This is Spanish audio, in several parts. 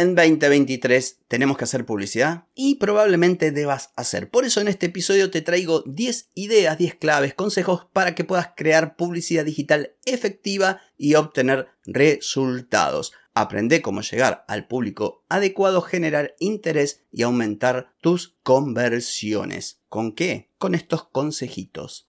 En 2023 tenemos que hacer publicidad y probablemente debas hacer. Por eso en este episodio te traigo 10 ideas, 10 claves, consejos para que puedas crear publicidad digital efectiva y obtener resultados. Aprende cómo llegar al público adecuado, generar interés y aumentar tus conversiones. ¿Con qué? Con estos consejitos.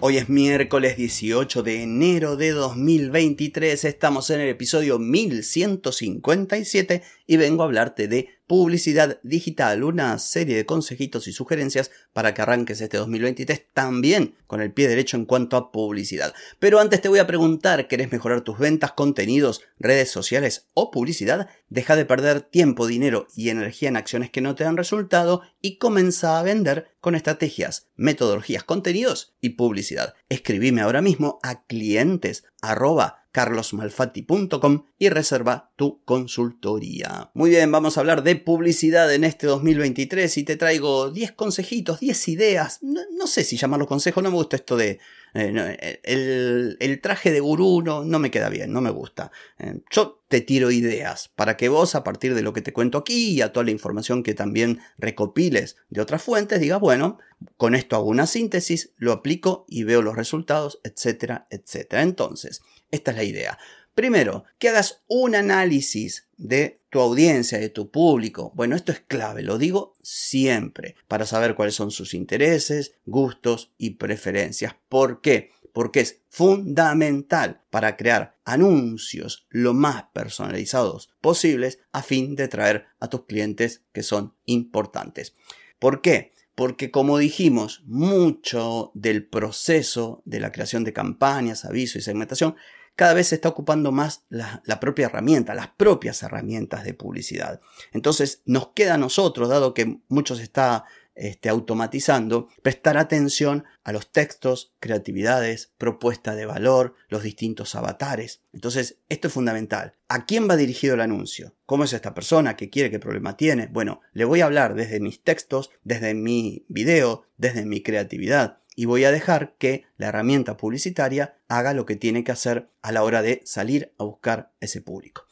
Hoy es miércoles 18 de enero de 2023, estamos en el episodio 1157 y vengo a hablarte de publicidad digital, una serie de consejitos y sugerencias para que arranques este 2023 también con el pie derecho en cuanto a publicidad. Pero antes te voy a preguntar, ¿querés mejorar tus ventas, contenidos, redes sociales o publicidad? Deja de perder tiempo, dinero y energía en acciones que no te dan resultado y comienza a vender con estrategias, metodologías, contenidos y publicidad. Escribime ahora mismo a clientes carlosmalfatti.com y reserva tu consultoría. Muy bien, vamos a hablar de publicidad en este 2023 y te traigo 10 consejitos, 10 ideas. No, sé si llamarlo consejo, no me gusta esto de... Eh, el, traje de gurú no, no, me queda bien, no me gusta. Eh, yo te tiro ideas para que vos a partir de lo que te cuento aquí y a toda la información que también recopiles de otras fuentes digas, bueno, con esto hago una síntesis, lo aplico y veo los resultados, etcétera, etcétera. Entonces, esta es la idea. Primero, que hagas un análisis de tu audiencia, de tu público. Bueno, esto es clave, lo digo siempre, para saber cuáles son sus intereses, gustos y preferencias. ¿Por qué? Porque es fundamental para crear anuncios lo más personalizados posibles a fin de traer a tus clientes que son importantes. ¿Por qué? porque como dijimos, mucho del proceso de la creación de campañas, aviso y segmentación cada vez se está ocupando más la, propia herramienta, las propias herramientas de publicidad. Entonces nos queda a nosotros, dado que mucho se está este, automatizando, prestar atención a los textos, creatividades, propuesta de valor, los distintos avatares. Entonces, esto es fundamental. ¿A quién va dirigido el anuncio? ¿Cómo es esta persona? ¿Qué quiere? ¿Qué problema tiene? Bueno, le voy a hablar desde mis textos, desde mi video, desde mi creatividad y voy a dejar que la herramienta publicitaria haga lo que tiene que hacer a la hora de salir a buscar ese público.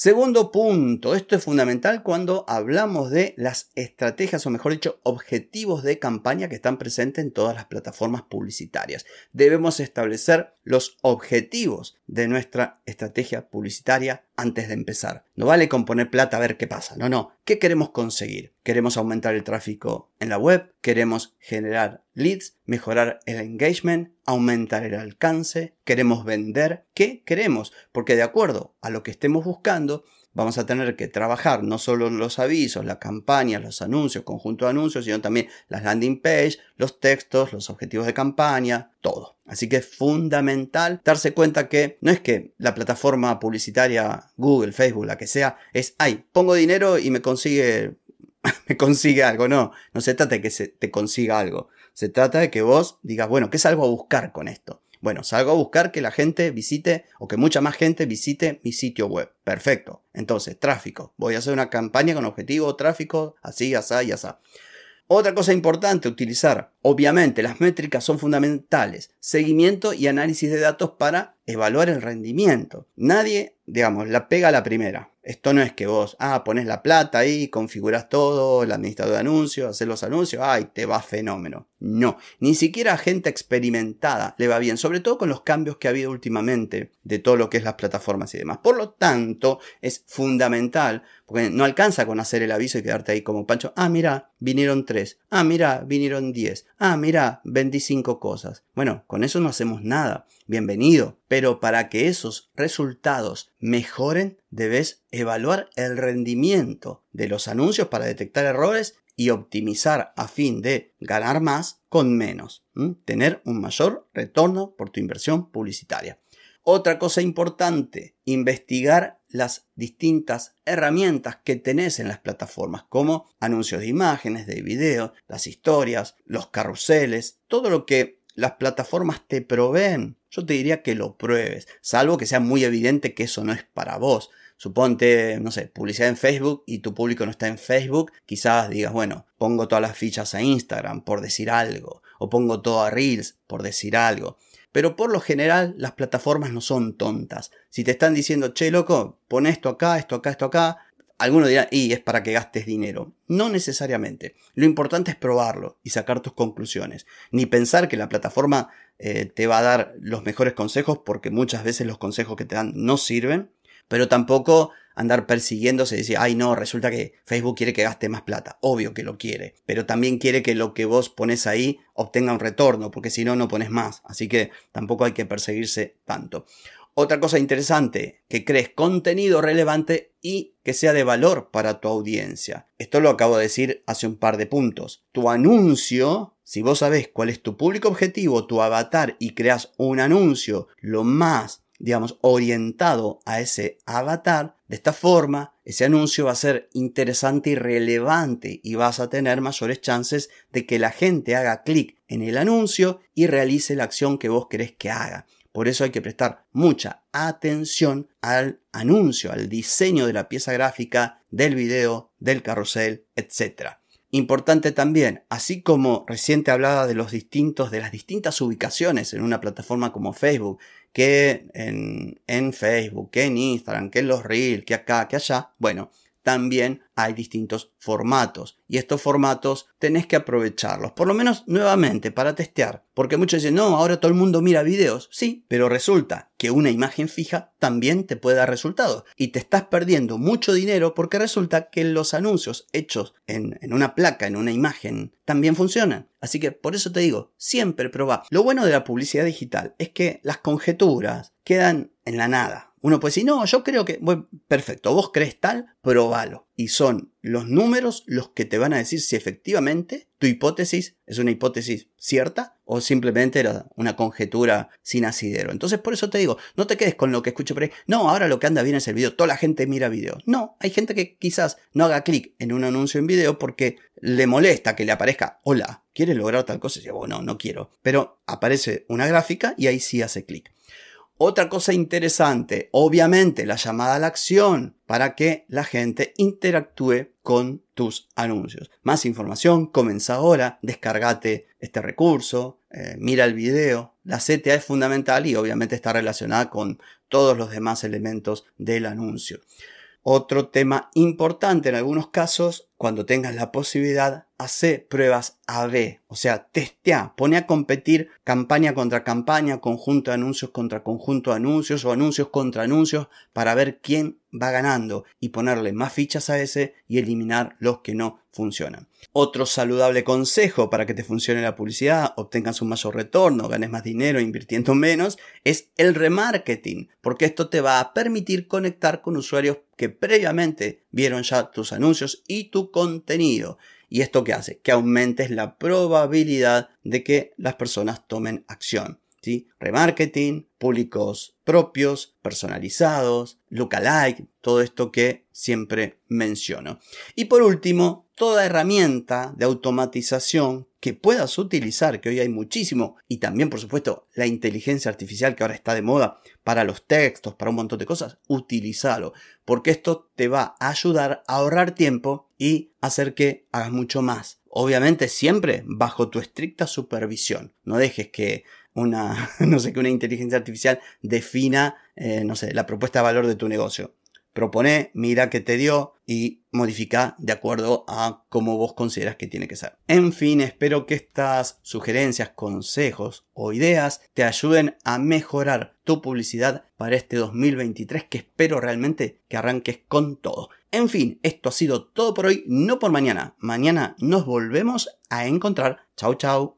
Segundo punto, esto es fundamental cuando hablamos de las estrategias o mejor dicho objetivos de campaña que están presentes en todas las plataformas publicitarias. Debemos establecer los objetivos de nuestra estrategia publicitaria antes de empezar. No vale con poner plata a ver qué pasa, no, no. ¿Qué queremos conseguir? ¿Queremos aumentar el tráfico en la web? ¿Queremos generar leads? ¿Mejorar el engagement? ¿Aumentar el alcance? ¿Queremos vender? ¿Qué queremos? Porque de acuerdo a lo que estemos buscando, vamos a tener que trabajar no solo los avisos, las campañas, los anuncios, conjunto de anuncios, sino también las landing page, los textos, los objetivos de campaña, todo. Así que es fundamental darse cuenta que no es que la plataforma publicitaria Google, Facebook, la que sea, es, ay, pongo dinero y me consigue, me consigue algo. No, no se trata de que se te consiga algo. Se trata de que vos digas, bueno, ¿qué salgo a buscar con esto? Bueno, salgo a buscar que la gente visite o que mucha más gente visite mi sitio web. Perfecto. Entonces, tráfico. Voy a hacer una campaña con objetivo tráfico, así, así y así. Otra cosa importante, utilizar. Obviamente, las métricas son fundamentales. Seguimiento y análisis de datos para evaluar el rendimiento. Nadie, digamos, la pega a la primera. Esto no es que vos, ah, pones la plata ahí, configuras todo, el administrador de anuncios, haces los anuncios, ay, te va fenómeno. No, ni siquiera a gente experimentada le va bien, sobre todo con los cambios que ha habido últimamente de todo lo que es las plataformas y demás. Por lo tanto, es fundamental, porque no alcanza con hacer el aviso y quedarte ahí como pancho, ah, mira, vinieron tres, ah, mira, vinieron diez, ah, mira, 25 cosas. Bueno, con eso no hacemos nada bienvenido. Pero para que esos resultados mejoren, debes evaluar el rendimiento de los anuncios para detectar errores y optimizar a fin de ganar más con menos, tener un mayor retorno por tu inversión publicitaria. Otra cosa importante, investigar las distintas herramientas que tenés en las plataformas, como anuncios de imágenes, de video, las historias, los carruseles, todo lo que las plataformas te proveen. Yo te diría que lo pruebes, salvo que sea muy evidente que eso no es para vos. Suponte, no sé, publicidad en Facebook y tu público no está en Facebook, quizás digas, bueno, pongo todas las fichas a Instagram por decir algo, o pongo todo a Reels por decir algo. Pero por lo general las plataformas no son tontas. Si te están diciendo, che, loco, pon esto acá, esto acá, esto acá, alguno dirá, y es para que gastes dinero. No necesariamente. Lo importante es probarlo y sacar tus conclusiones. Ni pensar que la plataforma eh, te va a dar los mejores consejos porque muchas veces los consejos que te dan no sirven. Pero tampoco andar persiguiéndose y decir, ay no, resulta que Facebook quiere que gaste más plata. Obvio que lo quiere, pero también quiere que lo que vos pones ahí obtenga un retorno, porque si no, no pones más. Así que tampoco hay que perseguirse tanto. Otra cosa interesante, que crees contenido relevante y que sea de valor para tu audiencia. Esto lo acabo de decir hace un par de puntos. Tu anuncio, si vos sabés cuál es tu público objetivo, tu avatar y creas un anuncio lo más digamos, orientado a ese avatar, de esta forma, ese anuncio va a ser interesante y relevante y vas a tener mayores chances de que la gente haga clic en el anuncio y realice la acción que vos querés que haga. Por eso hay que prestar mucha atención al anuncio, al diseño de la pieza gráfica, del video, del carrusel, etc. Importante también, así como reciente hablaba de los distintos, de las distintas ubicaciones en una plataforma como Facebook, que en, en Facebook, que en Instagram, que en los Reels, que acá, que allá, bueno, también hay distintos formatos. Y estos formatos tenés que aprovecharlos, por lo menos nuevamente para testear, porque muchos dicen, no, ahora todo el mundo mira videos, sí, pero resulta que una imagen fija también te puede dar resultados. Y te estás perdiendo mucho dinero porque resulta que los anuncios hechos en, una placa, en una imagen, también funcionan. Así que por eso te digo, siempre proba. Lo bueno de la publicidad digital es que las conjeturas quedan en la nada uno puede decir, no, yo creo que, perfecto, vos crees tal, probalo. Y son los números los que te van a decir si efectivamente tu hipótesis es una hipótesis cierta o simplemente era una conjetura sin asidero. Entonces, por eso te digo, no te quedes con lo que escucho por ahí. No, ahora lo que anda bien es el video. Toda la gente mira video. No, hay gente que quizás no haga clic en un anuncio en video porque le molesta que le aparezca, hola, ¿quieres lograr tal cosa? Y dice, bueno, no quiero. Pero aparece una gráfica y ahí sí hace clic. Otra cosa interesante, obviamente la llamada a la acción para que la gente interactúe con tus anuncios. Más información, comienza ahora, descargate este recurso, eh, mira el video. La CTA es fundamental y obviamente está relacionada con todos los demás elementos del anuncio. Otro tema importante en algunos casos, cuando tengas la posibilidad, hace pruebas AB, o sea, testea, pone a competir campaña contra campaña, conjunto de anuncios contra conjunto de anuncios o anuncios contra anuncios para ver quién va ganando y ponerle más fichas a ese y eliminar los que no funcionan. Otro saludable consejo para que te funcione la publicidad, obtengas un mayor retorno, ganes más dinero invirtiendo menos, es el remarketing, porque esto te va a permitir conectar con usuarios que previamente vieron ya tus anuncios y tu contenido. ¿Y esto qué hace? Que aumentes la probabilidad de que las personas tomen acción. ¿sí? Remarketing, públicos propios, personalizados, lookalike, todo esto que siempre menciono. Y por último, toda herramienta de automatización que puedas utilizar, que hoy hay muchísimo, y también por supuesto la inteligencia artificial que ahora está de moda para los textos, para un montón de cosas, utilízalo, porque esto te va a ayudar a ahorrar tiempo y hacer que hagas mucho más. Obviamente siempre bajo tu estricta supervisión. No dejes que una, no sé, que una inteligencia artificial defina, eh, no sé, la propuesta de valor de tu negocio. Propone, mira qué te dio y modifica de acuerdo a cómo vos consideras que tiene que ser. En fin, espero que estas sugerencias, consejos o ideas te ayuden a mejorar tu publicidad para este 2023 que espero realmente que arranques con todo. En fin, esto ha sido todo por hoy, no por mañana. Mañana nos volvemos a encontrar. Chau, chau.